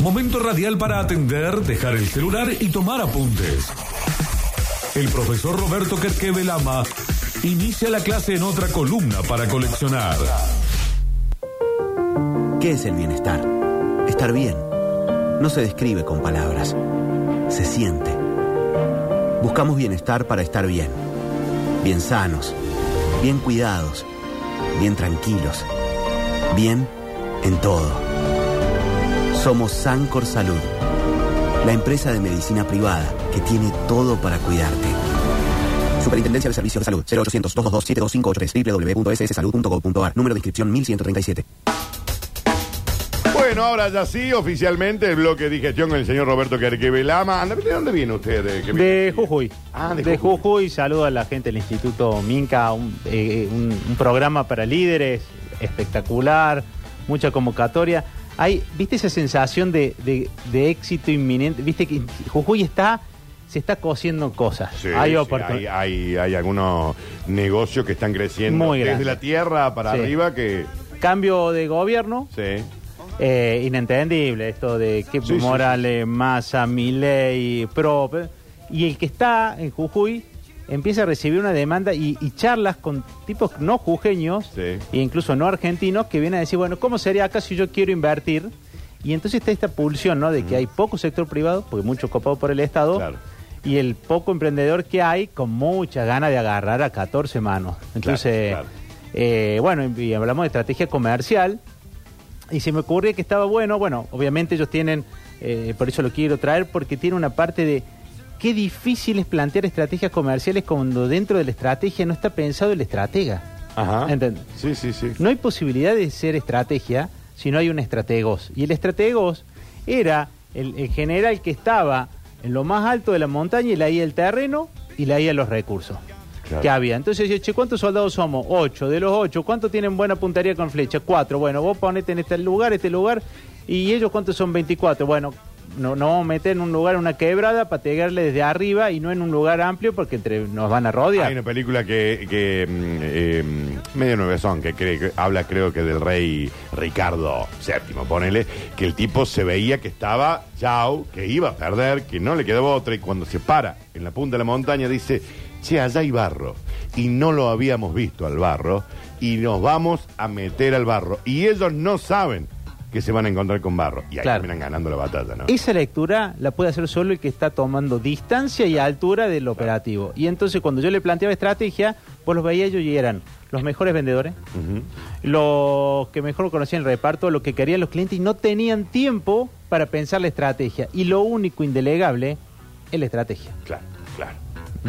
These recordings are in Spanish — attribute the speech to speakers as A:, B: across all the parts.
A: Momento radial para atender, dejar el celular y tomar apuntes. El profesor Roberto Kerkeve Lama inicia la clase en otra columna para coleccionar.
B: ¿Qué es el bienestar? Estar bien. No se describe con palabras. Se siente. Buscamos bienestar para estar bien. Bien sanos. Bien cuidados. Bien tranquilos. Bien en todo. Somos Sancor Salud. La empresa de medicina privada que tiene todo para cuidarte. Superintendencia de Servicios de Salud 0800 222 72583 www.sssalud.gov.ar Número de inscripción 1137.
C: Bueno, ahora ya sí, oficialmente el bloque de digestión con el señor Roberto Lama. Anda, ¿De dónde viene usted? ¿De, qué viene?
D: De Jujuy.
C: Ah, de
D: de
C: Jujuy.
D: Jujuy. Saludo a la gente del Instituto Minca, un, eh, un- un programa para líderes espectacular, mucha convocatoria. Hay, ¿viste esa sensación de, de- de éxito inminente? ¿Viste que Jujuy está, se está cosiendo cosas?
C: Sí,
D: hay
C: sí, hay, hay- hay algunos negocios que están creciendo
D: Muy
C: desde la tierra para
D: Sí.
C: arriba que...
D: Cambio de gobierno,
C: Sí.
D: eh, inentendible, esto de que Morales, Massa, Milei, Prop. Y el que está en Jujuy empieza a recibir una demanda y, y charlas con tipos no jujeños
C: Sí.
D: e incluso no argentinos que vienen a decir, bueno, ¿cómo sería acá si yo quiero invertir? Y entonces está esta pulsión, ¿no? De que hay poco sector privado, porque mucho copado por el Estado,
C: Claro.
D: y el poco emprendedor que hay con mucha ganas de agarrar a 14 manos. Entonces,
C: claro.
D: eh, bueno, y hablamos de estrategia comercial. Y se me ocurre que estaba bueno, bueno, obviamente ellos tienen, eh, por eso lo quiero traer, porque tiene una parte de qué difícil es plantear estrategias comerciales cuando dentro de la estrategia no está pensado el estratega.
C: Ajá.
D: ¿Entendés?
C: Sí, sí, sí.
D: No hay posibilidad de ser estrategia si no hay un estrategos. Y el estrategos era el, el general que estaba en lo más alto de la montaña y leía el terreno y leía los recursos
C: Claro.
D: que había. Entonces, yo, che, ¿cuántos soldados somos? Ocho. De los ocho, ¿cuántos tienen buena puntería con flecha? Cuatro. Bueno, vos ponete en este lugar, este lugar. ¿Y ellos cuántos son? 24. Bueno, no, no meter en un lugar una quebrada para pegarle desde arriba y no en un lugar amplio porque entre, nos van a rodear.
C: Hay una película que, que eh, medio nuevezón, que, cree- que habla creo que del rey Ricardo VII, ponele, que el tipo se veía que estaba chao, que iba a perder, que no le quedaba otra, y cuando se para en la punta de la montaña dice, che, allá hay barro, y no lo habíamos visto al barro, y nos vamos a meter al barro, y ellos no saben que se van a encontrar con barro, y ahí
D: Claro.
C: terminan ganando la batalla, ¿no?
D: Esa lectura la puede hacer solo el que está tomando distancia y altura del operativo. Y entonces cuando yo le planteaba estrategia, vos los veía ellos y eran los mejores vendedores,
C: Ujú.
D: los que mejor conocían el reparto, lo que querían los clientes y no tenían tiempo para pensar la estrategia. Y lo único indelegable es la estrategia.
C: Claro, claro.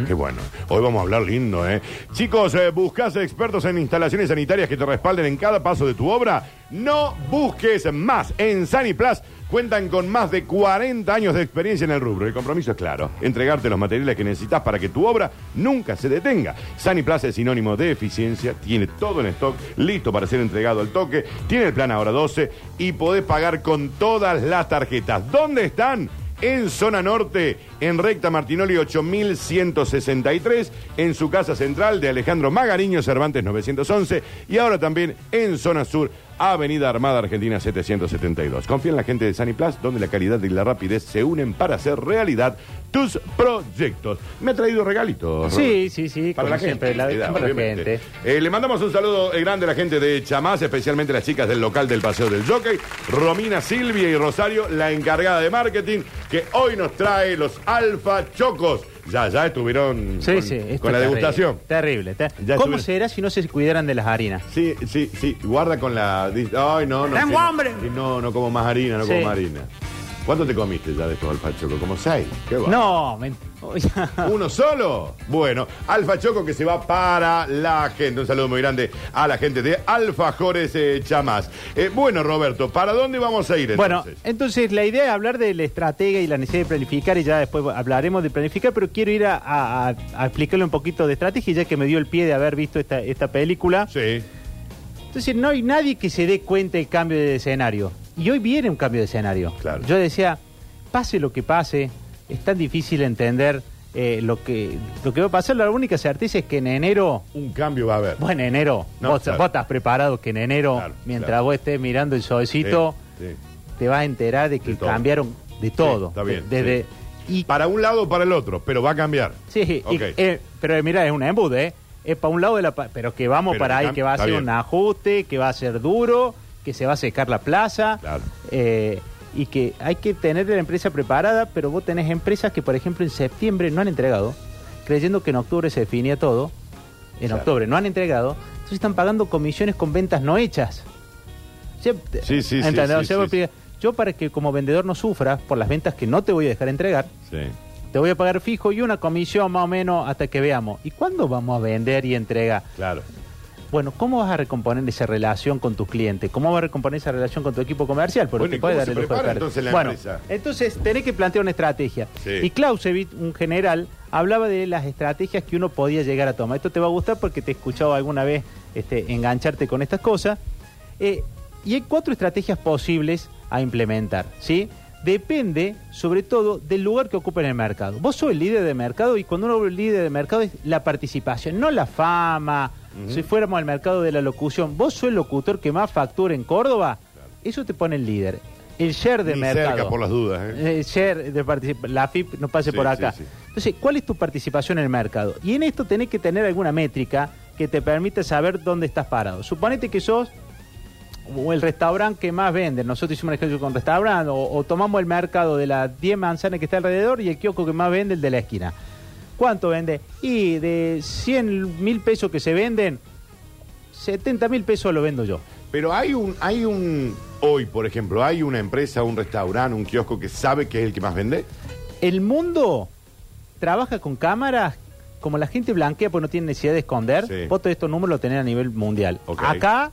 C: Qué bueno. Hoy vamos a hablar lindo, ¿eh? Chicos, eh, ¿buscas expertos en instalaciones sanitarias que te respalden en cada paso de tu obra? No busques más. En Saniplas cuentan con más de 40 años de experiencia en el rubro. El compromiso es claro. Entregarte los materiales que necesitas para que tu obra nunca se detenga. Saniplas es sinónimo de eficiencia, tiene todo en stock, listo para ser entregado al toque, tiene el plan ahora 12 y podés pagar con todas las tarjetas. ¿Dónde están? en zona norte, en recta Martinoli 8163, en su casa central de Alejandro Magariño Cervantes 911 y ahora también en zona sur, Avenida Armada Argentina 772. Confía en la gente de Saniplas, donde la calidad y la rapidez se unen para hacer realidad tus proyectos. Me ha traído regalitos.
D: Sí, sí, sí,
C: Para la gente.
D: siempre, la-
C: Cuidado,
D: para la
C: obviamente.
D: gente.
C: Eh, le mandamos un saludo eh, grande a la gente de Chamás, especialmente las chicas del local del Paseo del Jockey, Romina, Silvia y Rosario, la encargada de marketing, que hoy nos trae los Alfa Chocos. Ya, ya estuvieron
D: Sí,
C: con,
D: sí. esto
C: con la degustación.
D: Terrible. ter-
C: Ya
D: ¿Cómo será si no se cuidaran de las harinas?
C: Sí, sí, sí. Guarda con la. Ay, no, no.
D: ¡Tengo
C: no.
D: hambre!
C: No, no como más harina, no
D: Sí.
C: como más harina. ¿Cuánto te comiste ya de estos Alfa Choco? ¿Como seis? ¿Qué va?
D: No, men-
C: ¿Uno solo? Bueno, Alfa Choco que se va para la gente. Un saludo muy grande a la gente de Alfajores eh, Chamás. Eh, bueno, Roberto, ¿para dónde vamos a ir
D: Bueno,
C: entonces?
D: entonces la idea es hablar de la estratega y la necesidad de planificar y ya después hablaremos de planificar, pero quiero ir a, a- a- a explicarle un poquito de estrategia ya que me dio el pie de haber visto esta, esta película.
C: Sí.
D: Entonces no hay nadie que se dé cuenta del cambio de escenario. Y hoy viene un cambio de escenario.
C: Claro.
D: Yo decía, pase lo que pase, es tan difícil entender eh, lo, que, lo que va a pasar. La única certeza es que en enero...
C: Un cambio va a haber.
D: Bueno, en enero,
C: No,
D: vos,
C: claro.
D: vos estás preparado que en enero,
C: Claro,
D: mientras
C: claro.
D: vos estés mirando el solcito,
C: Sí, sí.
D: te vas a enterar de que
C: De
D: cambiaron de todo.
C: está bien,
D: Desde, y,
C: Para un lado o para el otro, pero va a cambiar.
D: sí, y-
C: Ok.
D: eh, pero mira, es un embude, ¿eh? Es para un lado de la... Pero que vamos
C: Pero
D: para ahí, que va a ser
C: bien.
D: un ajuste, que va a ser duro, que se va a secar la plaza.
C: Claro.
D: eh, y que hay que tener la empresa preparada, pero vos tenés empresas que, por ejemplo, en septiembre no han entregado, creyendo que en octubre se definía todo. En
C: Claro.
D: octubre no han entregado, entonces están pagando comisiones con ventas no hechas.
C: Sí, sí, sí,
D: Yo para que como vendedor no sufras por las ventas que no te voy a dejar entregar,
C: Sí.
D: te voy a pagar fijo y una comisión más o menos hasta que veamos. ¿Y cuándo vamos a vender y entregar?
C: Claro.
D: Bueno, ¿cómo vas a recomponer esa relación con tus clientes? ¿Cómo vas a recomponer esa relación con tu equipo comercial? Porque
C: Bueno,
D: te
C: ¿y
D: puede dar el lujo de
C: entonces la
D: bueno,
C: empresa?
D: entonces tenés que plantear una estrategia.
C: Sí.
D: Y Clausewitz, un general, hablaba de las estrategias que uno podía llegar a tomar. Esto te va a gustar porque te he escuchado alguna vez este, engancharte con estas cosas. Eh, y hay cuatro estrategias posibles a implementar, ¿sí? Depende, sobre todo, del lugar que ocupa en el mercado. Vos sos el líder de mercado y cuando uno de líder de mercado es la participación, no la fama. Si fuéramos al mercado de la locución, vos sos el locutor que más factura en Córdoba, eso te pone el líder. El share de
C: Ni
D: mercado.
C: cerca por las dudas. ¿eh?
D: El share de particip- la FIP no pase
C: Sí,
D: por
C: sí,
D: acá.
C: sí.
D: Entonces, ¿cuál es tu participación en el mercado? Y en esto tenés que tener alguna métrica que te permita saber dónde estás parado. Suponete que sos o el restaurante que más vende. Nosotros hicimos un ejercicio con restaurante, o, o tomamos el mercado de las 10 manzanas que está alrededor y el kiosco que más vende, el de la esquina. ¿Cuánto vende? Y de 100 mil pesos que se venden, 70 mil pesos lo vendo yo.
C: Pero hay un, hay un, hoy por ejemplo, hay una empresa, un restaurante, un kiosco que sabe que es el que más vende.
D: El mundo trabaja con cámaras como la gente blanquea porque no tiene necesidad de esconder.
C: Sí.
D: Vos todos estos números lo tenés a nivel mundial.
C: Ok.
D: Acá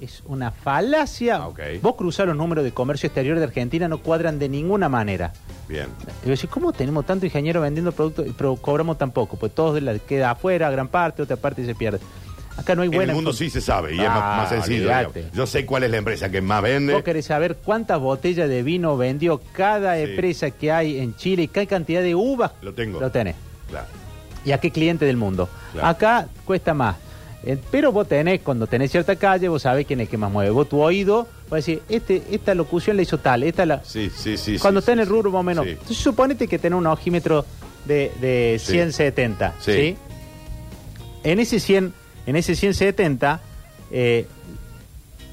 D: es una falacia.
C: Ah.
D: Vos cruzar los números de comercio exterior de Argentina no cuadran de ninguna manera.
C: Bien.
D: Y vos decís, ¿cómo tenemos tanto ingeniero vendiendo productos pero cobramos tan poco? Pues todo de la- queda afuera, gran parte, otra parte se pierde. Acá no hay
C: En
D: buena
C: el mundo sí se sabe y es más, más sencillo. digamos. Yo sé cuál es la empresa que más vende.
D: Vos querés saber cuántas botellas de vino vendió cada
C: Sí.
D: empresa que hay en Chile y qué cantidad de uvas
C: Lo tengo.
D: lo tenés.
C: Claro.
D: y a qué cliente del mundo.
C: Claro.
D: Acá cuesta más. Eh, pero vos tenés, cuando tenés cierta calle, vos sabés quién es que más mueve. Vos tu oído, vas a decir, este, esta locución la hizo tal, esta la...
C: Sí, sí, sí.
D: cuando
C: sí,
D: está en el rubro más o menos.
C: Sí.
D: Entonces suponete que tenés un ojímetro de, de
C: Sí.
D: 170,
C: Sí.
D: ¿sí? En ese 100, en ese 170, eh,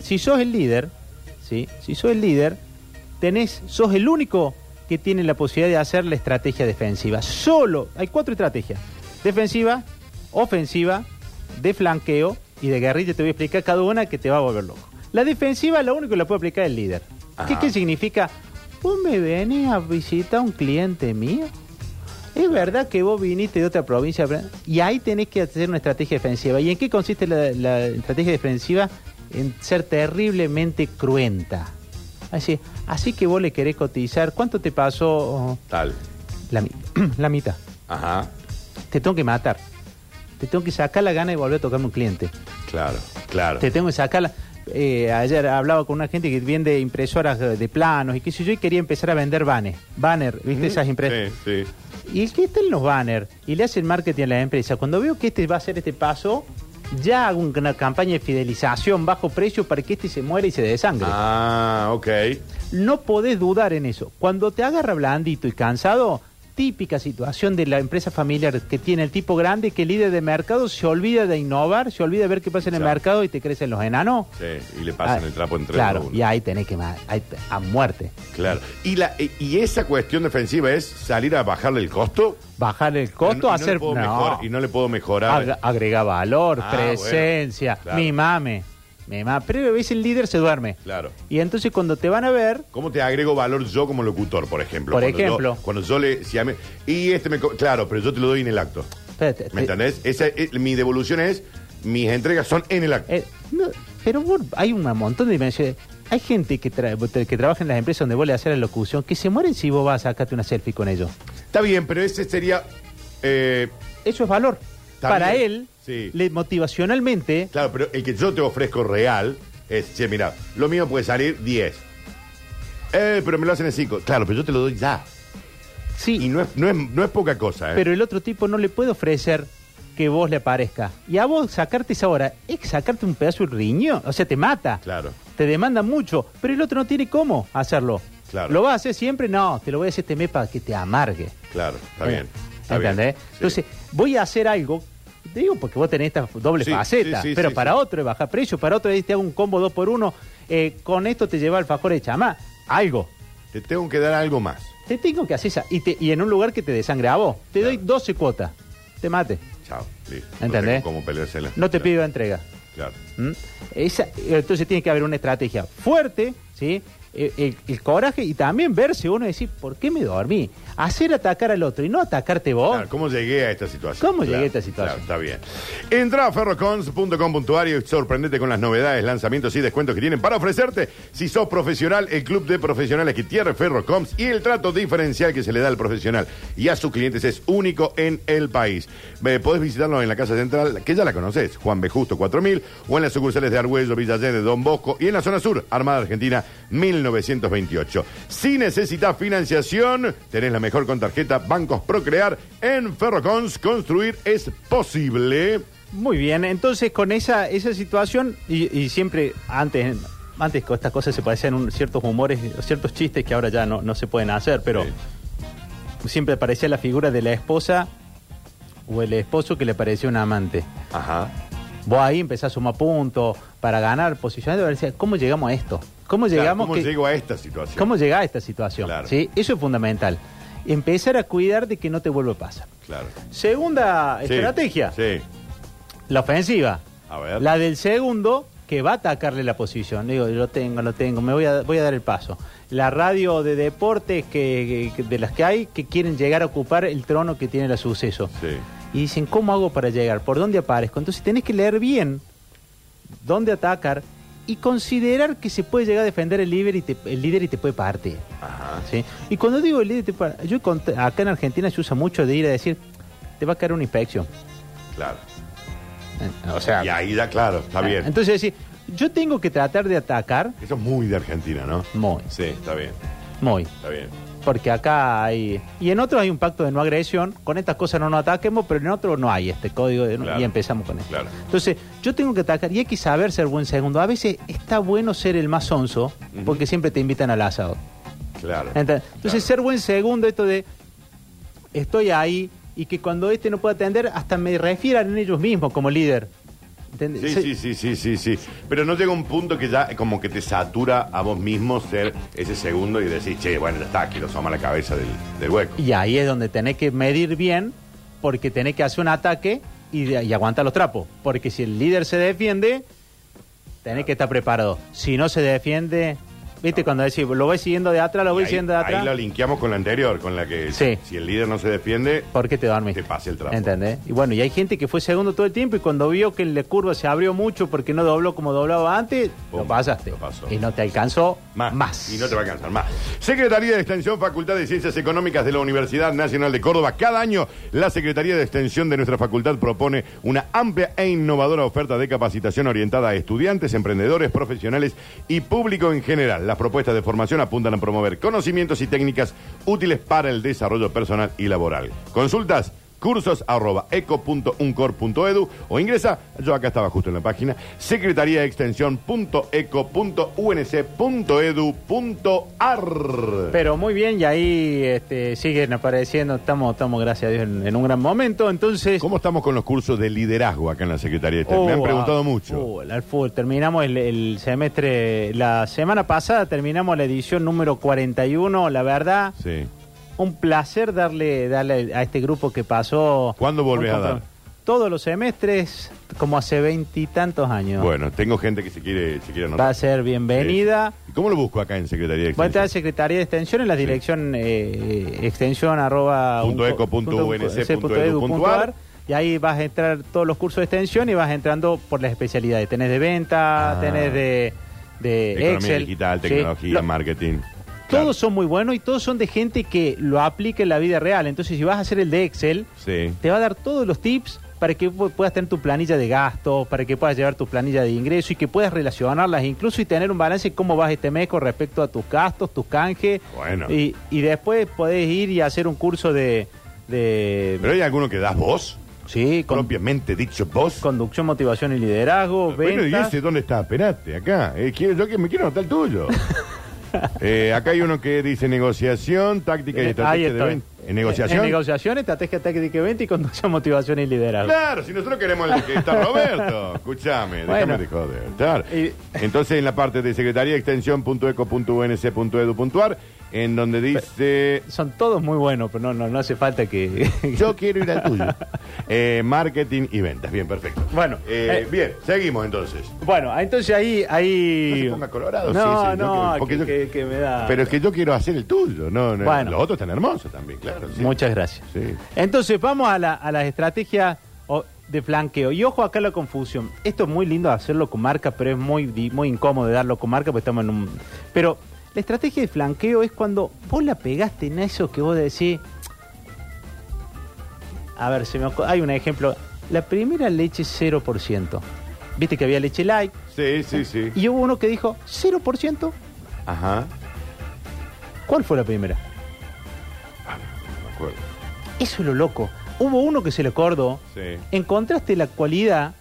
D: si sos el líder, ¿sí? Si sos el líder, tenés, sos el único que tiene la posibilidad de hacer la estrategia defensiva. Solo, hay cuatro estrategias. Defensiva, ofensiva, de flanqueo y de guerrilla. Te voy a explicar cada una que te va a volver loco. La defensiva, lo único que la puede aplicar el líder. ¿Qué,
C: Ajá.
D: qué significa? Vos me venís a visitar a un cliente mío. Es verdad que vos viniste de otra provincia y ahí tenés que hacer una estrategia defensiva. ¿Y en qué consiste la, la estrategia defensiva? En ser terriblemente cruenta. Así, así que vos le querés cotizar. ¿Cuánto te pasó?
C: Tal.
D: La, la mitad.
C: Ajá.
D: Te tengo que matar. Te tengo que sacar la gana de volver a tocarme un cliente.
C: Claro, claro.
D: Te tengo que sacar la... eh, ayer hablaba con una gente que vende impresoras de, de planos y qué sé yo, y quería empezar a vender banners. Banner, ¿viste? Esas impresoras.
C: Sí, sí.
D: Y el que está en los banners y le hace el marketing a la empresa, cuando veo que este va a hacer este paso, ya hago una campaña de fidelización bajo precio para que este se muera y se desangre.
C: Ah, ok.
D: No podés dudar en eso. Cuando te agarra blandito y cansado, típica situación de la empresa familiar que tiene el tipo grande que el líder de mercado se olvida de innovar, se olvida de ver qué pasa en el
C: Claro.
D: mercado y te crecen los enanos.
C: Sí, y le pasan
D: Ah,
C: el trapo entre
D: Claro,
C: uno.
D: y ahí tenés que ma- ahí te- a muerte.
C: Claro. ¿Y, la, y- y esa cuestión defensiva es salir a bajarle el costo?
D: Bajar el
C: Y
D: costo,
C: no- y no
D: hacer
C: puedo
D: no.
C: mejor- y no le puedo mejorar.
D: Ag- agrega valor,
C: Ah,
D: presencia,
C: bueno, claro.
D: mi mame. Pero a veces el líder se duerme.
C: Claro.
D: Y entonces cuando te van a ver,
C: ¿Cómo te agrego valor yo como locutor, por ejemplo?
D: Por
C: Cuando yo-
D: ejemplo.
C: cuando yo le... Si a mí- y este me... co- Claro, pero yo te lo doy en el acto.
D: espérate,
C: ¿Me
D: te-
C: entendés? Esa, es- mi devolución es... Mis entregas son en el acto.
D: eh, no, pero vos- hay un montón de dimensiones. Hay gente que, tra- que trabaja en las empresas donde vos le haces la locución que se mueren si vos vas a sacarte una selfie con ellos.
C: Está bien, pero ese sería... eh,
D: Eso es valor.
C: Está
D: Para
C: bien,
D: él,
C: sí.
D: le, motivacionalmente,
C: claro, pero el que yo te ofrezco real es... Che, mira, lo mío puede salir 10. Eh, pero me lo hacen en 5. Claro, pero yo te lo doy ya.
D: sí,
C: Y no es, no es, no es poca cosa, ¿eh?
D: pero el otro tipo no le puede ofrecer que vos le aparezca. Y a vos sacarte esa hora es sacarte un pedazo de riñón, o sea, te mata.
C: Claro.
D: te demanda mucho, pero el otro no tiene cómo hacerlo.
C: Claro.
D: ¿Lo vas a hacer siempre? No, te lo voy a hacer este mes para que te amargue.
C: Claro, está bien.
D: ¿Entendés?
C: Sí.
D: Entonces, voy a hacer algo, te digo porque vos tenés esta doble
C: Sí,
D: faceta,
C: sí, sí,
D: pero para otro es bajar precio, para otro es te hago un combo dos por uno, eh, con esto te lleva al fajor de chamá, algo.
C: Te tengo que dar algo más.
D: Te tengo que hacer esa, y, te- y en un lugar que te desangre a vos, te doy 12 cuotas, te mate,
C: Chao. Listo.
D: ¿Entendés?
C: No cómo peleársela.
D: no te
C: Claro,
D: pido entrega.
C: Claro.
D: ¿Mm? Esa- entonces tiene que haber una estrategia fuerte, ¿sí? El, el- el coraje y también verse uno y decir, ¿por qué me dormí? Hacer atacar al otro y no atacarte vos.
C: Claro, ¿Cómo llegué a esta situación?
D: ¿Cómo
C: Claro,
D: llegué a esta situación?
C: claro, está bien. Entra a ferrocons.com.ar y sorprendete con las novedades, lanzamientos y descuentos que tienen para ofrecerte. Si sos profesional, el club de profesionales que tiene Ferrocoms y el trato diferencial que se le da al profesional y a sus clientes es único en el país. Eh, podés visitarnos en la Casa Central, que ya la conoces, Juan B. Justo 4000, o en las sucursales de Argüello, Villa Allende, Don Bosco y en la zona sur, Armada Argentina 1928. Si necesitas financiación, tenés la mejor con tarjeta Bancos Procrear en Ferrocons. Construir es posible.
D: Muy bien, entonces con esa, esa situación, y, y siempre antes, antes con estas cosas se parecían un- ciertos humores, ciertos chistes que ahora ya no, no se pueden hacer, pero
C: Sí.
D: siempre aparecía la figura de la esposa o el esposo que le parecía un amante.
C: Ajá.
D: Vos ahí empezás a sumar puntos para ganar posiciones. decir, ¿Cómo llegamos a esto? ¿Cómo
C: Claro,
D: llegamos?
C: ¿Cómo
D: que-
C: llego a esta situación?
D: ¿Cómo llega a esta situación?
C: Claro.
D: ¿Sí? Eso es fundamental. Empezar a cuidar de que no te vuelva a pasar.
C: Claro.
D: Segunda
C: Sí,
D: estrategia,
C: Sí.
D: la ofensiva.
C: A ver.
D: La del segundo que va a atacarle la posición. Digo, lo tengo, lo tengo, me voy a, voy a dar el paso. La radio de deportes que, que- de las que hay que quieren llegar a ocupar el trono que tiene la suceso.
C: Sí.
D: Y dicen, ¿cómo hago para llegar? ¿Por dónde aparezco? Entonces tenés que leer bien dónde atacar y considerar que se puede llegar a defender el líder y te, el líder y te puede partir.
C: Ajá.
D: ¿sí? Y cuando digo el líder, te puede- yo cont- acá en Argentina se usa mucho de ir a decir, te va a caer una inspección.
C: Claro.
D: Eh, O sea,
C: Y ahí ya, claro, está bien.
D: Entonces decir, yo tengo que tratar de atacar
C: Eso es muy de Argentina, ¿no?
D: muy,
C: Sí, está bien.
D: muy.
C: Está bien.
D: Porque acá hay... Y en otros hay un pacto de no agresión. Con estas cosas no nos ataquemos, pero en otros no hay este código de no-
C: Claro.
D: y empezamos con eso.
C: Claro.
D: Entonces, yo tengo que atacar y hay que saber ser buen segundo. A veces está bueno ser el más sonso porque siempre te invitan al asado.
C: Claro.
D: Entonces,
C: Claro.
D: ser buen segundo, esto de estoy ahí y que cuando este no pueda atender, hasta me refieran en ellos mismos como líder. ¿Entendés?
C: Sí, sí, sí, sí, sí, sí. Pero no llega un punto que ya como que te satura a vos mismo ser ese segundo y decir, che, bueno, ya está, aquí lo asoma la cabeza del, del hueco.
D: Y ahí es donde tenés que medir bien, porque tenés que hacer un ataque y, de- y aguantar los trapos. Porque si el líder se defiende, tenés que estar preparado. Si no se defiende, viste, cuando decís, lo voy siguiendo de atrás, lo voy
C: ahí,
D: siguiendo de atrás,
C: ahí lo linkeamos con la anterior, con la que
D: Sí.
C: si el líder no se defiende,
D: ¿por qué te dormís?
C: te pase el trapo.
D: ¿Entendés? Y bueno, y hay gente que fue segundo todo el tiempo y cuando vio que la curva se abrió mucho porque no dobló como doblaba antes,
C: Pum,
D: lo pasaste.
C: lo pasó.
D: Y no te alcanzó
C: Más.
D: más.
C: Y no te va a alcanzar más. Secretaría de Extensión, Facultad de Ciencias Económicas de la Universidad Nacional de Córdoba. Cada año, la Secretaría de Extensión de nuestra facultad propone una amplia e innovadora oferta de capacitación orientada a estudiantes, emprendedores, profesionales y público en general. Las propuestas de formación apuntan a promover conocimientos y técnicas útiles para el desarrollo personal y laboral. Consultas cursos arroba eco.uncor.edu o ingresa, yo acá estaba justo en la página, secretaría de.
D: Pero muy bien, y ahí este, siguen apareciendo, estamos, estamos gracias a Dios, en, en un gran momento. Entonces,
C: ¿Cómo estamos con los cursos de liderazgo acá en la Secretaría de Extensión? Me han
D: Oh,
C: preguntado
D: ah,
C: mucho.
D: fútbol, al fútbol. Terminamos el, el semestre, la semana pasada terminamos la edición número 41. La verdad,
C: Sí.
D: Un placer darle, darle a este grupo que pasó.
C: ¿Cuándo volvés a dar?
D: Todos los semestres, como hace veintitantos años.
C: Bueno, tengo gente que se quiere, se quiere
D: Va a ser bienvenida.
C: Sí. ¿Y ¿Cómo lo busco acá en Secretaría de
D: Va a entrar a
C: Extensión?
D: Secretaría de Extensión en la dirección eh, extensión arroba
C: Punto
D: un-
C: eco punto
D: punto-
C: UNC punto edu
D: edu
C: ar.
D: y ahí vas a entrar todos los cursos de extensión y vas entrando por las especialidades. Tenés de venta,
C: Ah.
D: tenés de, de
C: Economía
D: Excel.
C: digital,
D: ¿sí?
C: tecnología,
D: Lo-
C: marketing.
D: Todos son muy buenos y todos son de gente que lo aplica en la vida real. Entonces, si vas a hacer el de Excel,
C: Sí.
D: te va a dar todos los tips para que pu- puedas tener tu planilla de gastos, para que puedas llevar tu planilla de ingreso y que puedas relacionarlas incluso y tener un balance de cómo vas este mes con respecto a tus gastos, tus canjes.
C: Bueno.
D: Y, y después podés ir y hacer un curso de... de
C: ¿Pero hay alguno que das vos?
D: Sí, con
C: propiamente dicho vos.
D: conducción, motivación y liderazgo,
C: Bueno, ¿y
D: ventas.
C: ese dónde está? Esperate, acá. Eh, quiero, yo que me quiero anotar el tuyo. Eh, acá hay uno que dice negociación, táctica y
D: Eh, ahí
C: estrategia de
D: estoy.
C: venta. ¿En negociación?
D: En negociación, estrategia táctica y venta y conducción, motivación y liderazgo.
C: Claro, si nosotros queremos el que está Roberto. Escúchame,
D: Bueno.
C: déjame de joder. claro.
D: Y-
C: Entonces, en la parte de secretaría, extensión.eco.unc.edu.ar, en donde dice...
D: Son todos muy buenos, pero no, no, no hace falta que...
C: Yo quiero ir al tuyo. Eh, marketing y ventas. Bien, perfecto.
D: Bueno,
C: Eh,
D: eh,
C: bien, seguimos entonces.
D: bueno, entonces ahí... ahí...
C: No se ponga colorado,
D: No,
C: sí, sí,
D: no, que,
C: yo-
D: que- que me da...
C: Pero es que yo quiero hacer el tuyo. No, no,
D: Bueno.
C: Los otros están hermosos también, claro. sí.
D: Muchas gracias. Entonces, vamos a, la, a las estrategias de flanqueo. Y ojo acá la confusión. Esto es muy lindo hacerlo con marca, pero es muy, muy incómodo darlo con marca porque estamos en un... Pero la estrategia de flanqueo es cuando vos la pegaste en eso que vos decís... A ver, se me ocu- hay un ejemplo. La primera leche 0%. Viste que había leche light.
C: Sí, sí, sí.
D: Y hubo uno que dijo 0%.
C: Ajá.
D: ¿Cuál fue la primera?
C: Me acuerdo.
D: Eso es lo loco. Hubo uno que se le acordó.
C: Sí.
D: encontraste la cualidad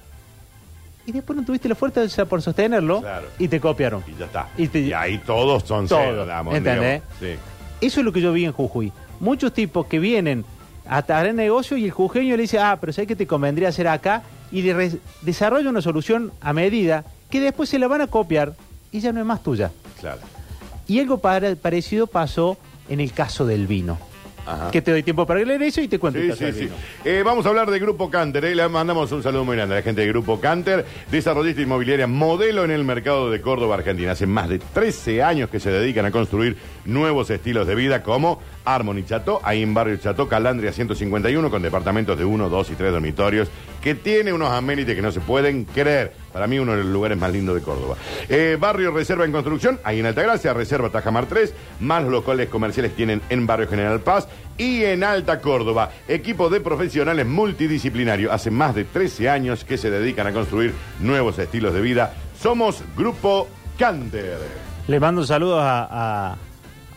D: y después no tuviste la fuerza por sostenerlo
C: Claro.
D: y te copiaron.
C: Y ya está.
D: Y te-
C: ahí todos son
D: Todo,
C: cero,
D: ¿entendés?
C: digamos.
D: Eso es lo que yo vi en Jujuy. Muchos tipos que vienen a traer negocio y el jujeño le dice, ah, pero ¿sabes qué te convendría hacer acá? Y desarrolla una solución a medida que después se la van a copiar y ya no es más tuya.
C: Claro.
D: Y algo para- parecido pasó en el caso del vino.
C: Ajá.
D: Que te doy tiempo para leer eso y te cuento
C: Sí, sí, sí. Eh, vamos a hablar de Grupo Canter. eh. Le mandamos un saludo muy grande a la gente de Grupo Canter, desarrollista inmobiliaria modelo en el mercado de Córdoba, Argentina. Hace más de 13 años que se dedican a construir nuevos estilos de vida como Harmony Chateau, ahí en Barrio Chateau, Calandria 151, con departamentos de 1, 2 y 3 dormitorios, que tiene unos amenities que no se pueden creer. Para mí, uno de los lugares más lindos de Córdoba. Eh, barrio Reserva en construcción, ahí en Altagracia, Reserva Tajamar 3, más locales comerciales tienen en Barrio General Paz y en Alta Córdoba. Equipo de profesionales multidisciplinarios. Hace más de 13 años que se dedican a construir nuevos estilos de vida. Somos Grupo Canter.
D: Le mando saludos a,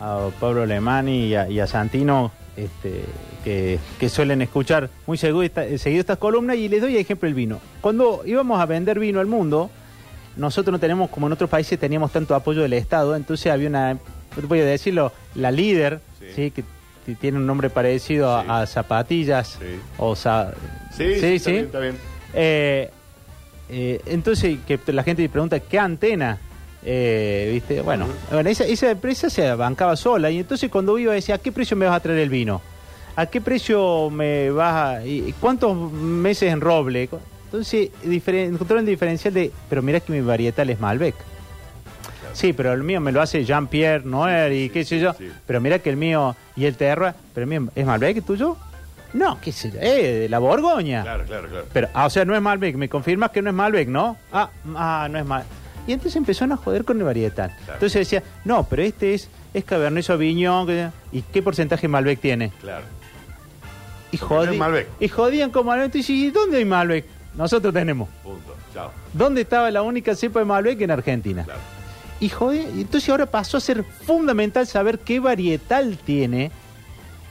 D: a, Pablo Alemani y a, y a Santino, este, que, que suelen escuchar muy seguido, esta- seguido estas columnas, y les doy ejemplo el vino. Cuando íbamos a vender vino al mundo, nosotros no tenemos, como en otros países, teníamos tanto apoyo del Estado, entonces había una, voy a decirlo, la líder,
C: Sí.
D: ¿sí? que tiene un nombre parecido a-
C: Sí.
D: a, zapatillas, o sa-
C: Sí, sí, está bien, está bien.
D: eh, eh, entonces, que la gente pregunta, ¿qué antena? Eh, ¿Viste? Bueno, bueno esa, esa empresa se bancaba sola. Y entonces, cuando iba, decía, ¿a qué precio me vas a traer el vino? ¿A qué precio me vas a.? y ¿Cuántos meses en roble? Entonces, diferen- encontraron el diferencial de. Pero mira que mi varietal es Malbec. Sí, pero el mío me lo hace Jean-Pierre Noer y
C: sí,
D: qué sé yo.
C: sí.
D: Pero mira que el mío y el Terra. ¿Pero el mío es Malbec el tuyo? No, qué sé yo. Eh, de la Borgoña.
C: Claro, claro, claro.
D: Pero, ah, o sea, no es Malbec. Me confirmas que no es Malbec, ¿no? Ah, ah, no es Malbec. Y entonces empezaron a joder con el varietal. Entonces decía, no, pero este es, es Cabernet Sauvignon. ¿Y qué porcentaje Malbec tiene?
C: Claro.
D: Y,
C: Malbec.
D: y jodían con Malbec. Entonces, ¿y dónde hay Malbec? Nosotros tenemos.
C: Punto. Chao.
D: ¿Dónde estaba la única cepa de Malbec en Argentina?
C: Claro.
D: Y jode, y entonces ahora pasó a ser fundamental saber qué varietal tiene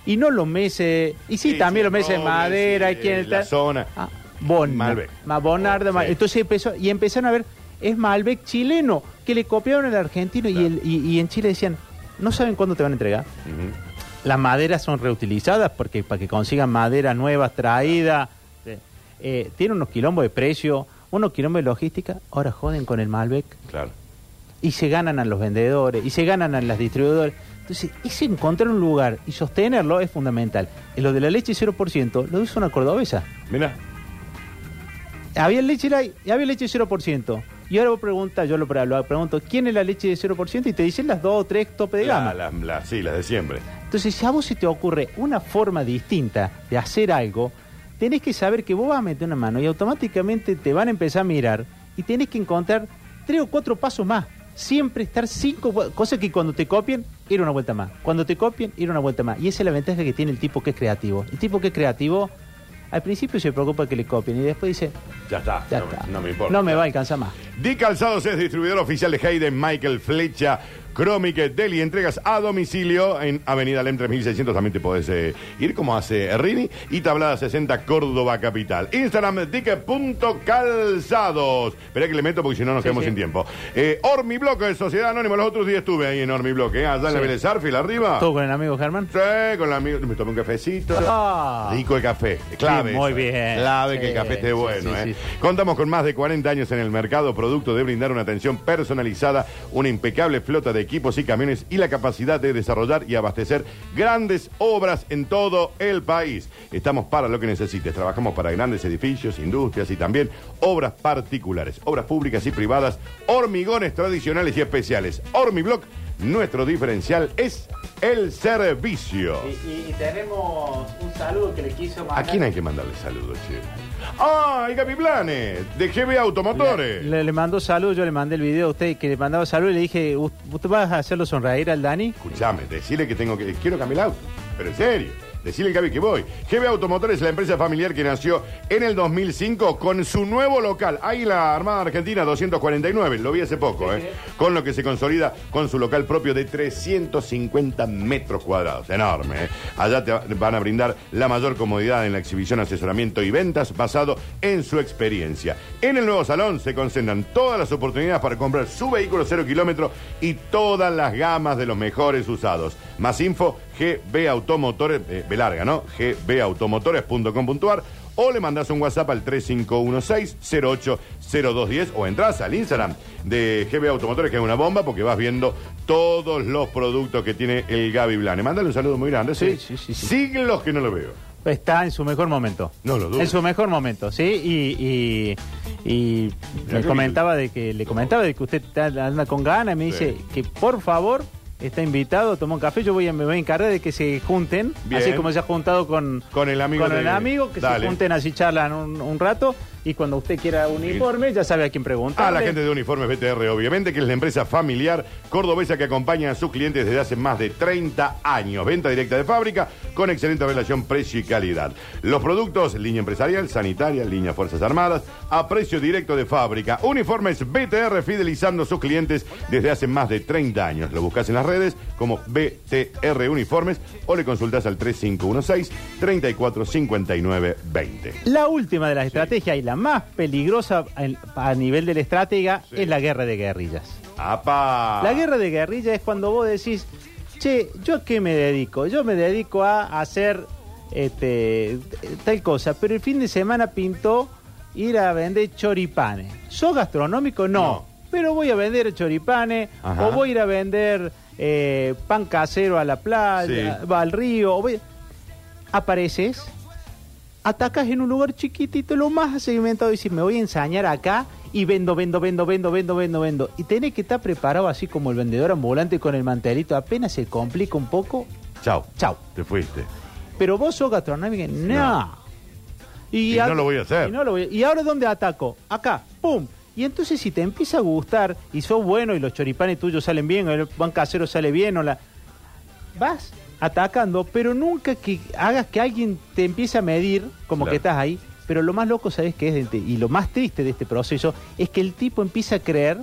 D: y no los meses. Y sí,
C: Sí,
D: también
C: sí,
D: los meses de madera
C: sí,
D: y quién
C: la
D: está-
C: zona.
D: Ah, Bon,
C: Malbec.
D: Ma- Bonarda,
C: Sí.
D: Mal- Entonces empezó, y empezaron a ver, es Malbec chileno, que le copiaron al argentino
C: Claro.
D: y, el- y, y en Chile decían, no saben cuándo te van a entregar. Las maderas son reutilizadas porque para que consigan maderas nuevas traídas. Eh, tiene unos quilombos de precio, unos quilombos de logística. Ahora joden con el Malbec
C: Claro.
D: y se ganan a los vendedores y se ganan a las distribuidoras. Entonces, ese encontrar un lugar y sostenerlo es fundamental. En lo de la leche 0% lo hizo una cordobesa.
C: Mira.
D: Había leche y había leche 0%. Y ahora vos preguntas, yo lo, lo pregunto, ¿quién es la leche de 0%? Y te dicen las dos o tres tope de gama.
C: la- la- sí, las de siempre.
D: Entonces, si a vos se te ocurre una forma distinta de hacer algo, tenés que saber que vos vas a meter una mano y automáticamente te van a empezar a mirar y tenés que encontrar tres o cuatro pasos más. Siempre estar cinco, cosas que cuando te copien, ir una vuelta más. Cuando te copien, ir una vuelta más. Y esa es la ventaja que tiene el tipo que es creativo. El tipo que es creativo, al principio se preocupa que le copien y después dice,
C: Ya está.
D: ya
C: no,
D: está.
C: no me importa.
D: No me va a alcanzar más.
C: Di Calzados es distribuidor oficial de Hayden Michael Flecha Chromic Deli, entregas a domicilio en Avenida Lem 3600. También te podés eh, ir como hace Rini. Y Tablada 60, Córdoba Capital. Instagram, ticket.calzados. Esperá que le meto porque si no nos quedamos
D: sí.
C: sin tiempo. Eh, Ormibloque de Sociedad Anónima. Los otros días estuve ahí en Ormibloque, ¿eh? allá en la. Vélez Arfield, arriba.
D: ¿Todo con el amigo Germán?
C: Sí, con la amiga. Me tomé un cafecito.
D: Ah.
C: Rico el café. Clave.
D: Sí, muy bien.
C: Clave que el café esté bueno, ¿eh? Contamos con más de 40 años en el mercado, producto de brindar una atención personalizada, una impecable flota de equipos y camiones y la capacidad de desarrollar y abastecer grandes obras en todo el país. Estamos para lo que necesites. Trabajamos para grandes edificios, industrias y también obras particulares, obras públicas y privadas, hormigones tradicionales y especiales. Hormiblock, nuestro diferencial es el servicio.
D: Y, tenemos un saludo que le quiso
C: ¿A quién hay que mandarle saludos, che? ¡Ah, el Gaby Blanes! De GB Automotores.
D: Le, le mandó saludos, yo le mandé el video a usted que le mandaba saludos y le dije, "¿U- ¿usted va a hacerlo sonreír al Dani?
C: Escuchame, decirle que tengo que. Quiero cambiar el auto. Pero en serio. Decirle Gaby que voy. GB Automotores es la empresa familiar que nació en el 2005 con su nuevo local. Ahí la Armada Argentina 249. Lo vi hace poco, ¿eh? Con lo que se consolida con su local propio de 350 metros cuadrados. Enorme, ¿eh? Allá te van a brindar la mayor comodidad en la exhibición, asesoramiento y ventas basado en su experiencia. En el nuevo salón se concentran todas las oportunidades para comprar su vehículo cero kilómetro y todas las gamas de los mejores usados. Más info, GB Automotores, eh, B larga, ¿no? gbautomotores.com.ar o le mandás un WhatsApp al 3516-080210 o entras al Instagram de GB Automotores, que es una bomba, porque vas viendo todos los productos que tiene el Gaby Blane. Mándale un saludo muy grande.
D: Sí, sí, sí, sí.
C: Siglos que no lo veo.
D: Está en su mejor momento.
C: No lo dudo.
D: En su mejor momento, sí. Y, y, y me comentaba de que le comentaba de que usted anda con ganas. Me
C: Sí.
D: dice que por favor está invitado, tomó un café. Yo voy a, me voy a encargar de que se junten,
C: Bien.
D: así como se ha juntado con,
C: Con el amigo
D: con
C: de-
D: el amigo, que
C: Dale.
D: se junten así charlan un, un rato. Y cuando usted quiera uniforme, ya sabe a quién preguntar.
C: A la gente de Uniformes BTR, obviamente, que es la empresa familiar cordobesa que acompaña a sus clientes desde hace más de 30 años. Venta directa de fábrica con excelente relación precio y calidad. Los productos, línea empresarial, sanitaria, línea Fuerzas Armadas, a precio directo de fábrica. Uniformes BTR fidelizando a sus clientes desde hace más de 30 años. Lo buscas en las redes como BTR Uniformes o le consultas al 3516 345920.
D: La última de las estrategias y la más peligrosa a nivel de la estratega
C: Sí.
D: es la guerra de guerrillas.
C: ¡Apa!
D: La guerra de guerrilla es cuando vos decís, che, ¿yo a qué me dedico? Yo me dedico a hacer este, tal cosa, pero el fin de semana pintó ir a vender choripanes. ¿Sos gastronómico? No.
C: No.
D: Pero voy a vender choripanes
C: Ajá.
D: o voy a ir a vender eh, pan casero a la playa,
C: Sí.
D: va al río. o voy- Apareces, atacas en un lugar chiquitito, lo más segmentado, y dices, me voy a ensañar acá y vendo, vendo, vendo, vendo, vendo, vendo, vendo. Y tenés que estar preparado así como el vendedor ambulante con el mantelito. Apenas se complica un poco,
C: Chao.
D: chao.
C: Te fuiste.
D: Pero vos sos gastronómico, no.
C: No. Y no lo voy a hacer.
D: Y, no lo voy a- y ahora dónde ataco? Acá, pum. Y entonces si te empieza a gustar y sos bueno y los choripanes tuyos salen bien, o el pan casero sale bien, o la vas atacando, pero nunca que hagas que alguien te empiece a medir como
C: Claro.
D: que estás ahí. Pero lo más loco, ¿sabes qué es? este- Y lo más triste de este proceso es que el tipo empieza a creer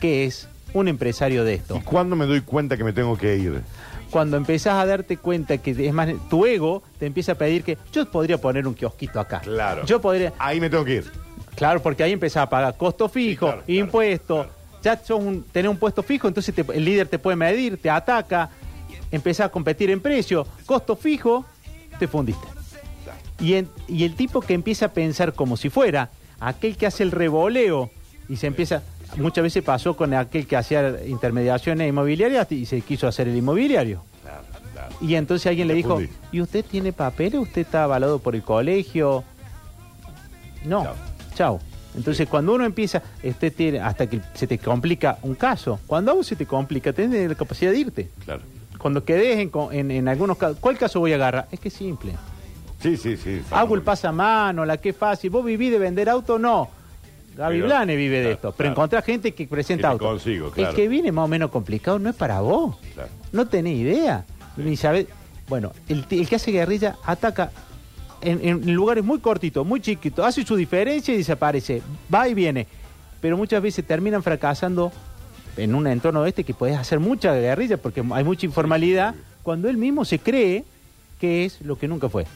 D: que es un empresario de esto.
C: ¿Y cuándo me doy cuenta que me tengo que ir?
D: Cuando empezás a darte cuenta que es más tu ego te empieza a pedir que yo podría poner un kiosquito acá.
C: Claro.
D: Yo podría,
C: Ahí me tengo que ir.
D: claro, porque ahí empezás a pagar costo fijo,
C: Sí, claro, claro,
D: impuestos. Ya sos un, tenés un puesto fijo, entonces te- el líder te puede medir, te ataca, empezás a competir en precio, costo fijo, te fundiste. Y, en- y el tipo que empieza a pensar como si fuera aquel que hace el revoleo y se empieza, muchas veces pasó con aquel que hacía intermediaciones inmobiliarias y se quiso hacer el inmobiliario. Y entonces alguien le dijo. ¿y usted tiene papeles? ¿Usted está avalado por el colegio? No,
C: Chao.
D: Entonces cuando uno empieza, usted tiene, hasta que se te complica un caso, cuando a vos se te complica, tenés la capacidad de irte.
C: Claro.
D: Cuando quedes en, en, en algunos casos, ¿cuál caso voy a agarrar? Es que es simple.
C: Sí, sí, sí.
D: Hago el pasamano, la que fácil. ¿Vos vivís de vender auto? No. Gaby
C: Pero-
D: Blane vive de
C: claro,
D: esto. Pero
C: claro.
D: encontrás gente que presenta auto.
C: consigo, claro.
D: El que viene más o menos complicado no es para vos.
C: Claro.
D: No tenés idea. Ni sabés. Bueno, el, que hace guerrilla ataca en, en lugares muy cortitos, muy chiquitos, hace su diferencia y desaparece. Va y viene. Pero muchas veces terminan fracasando en un entorno este que podés hacer mucha guerrilla porque hay mucha informalidad, cuando él mismo se cree que es lo que nunca fue.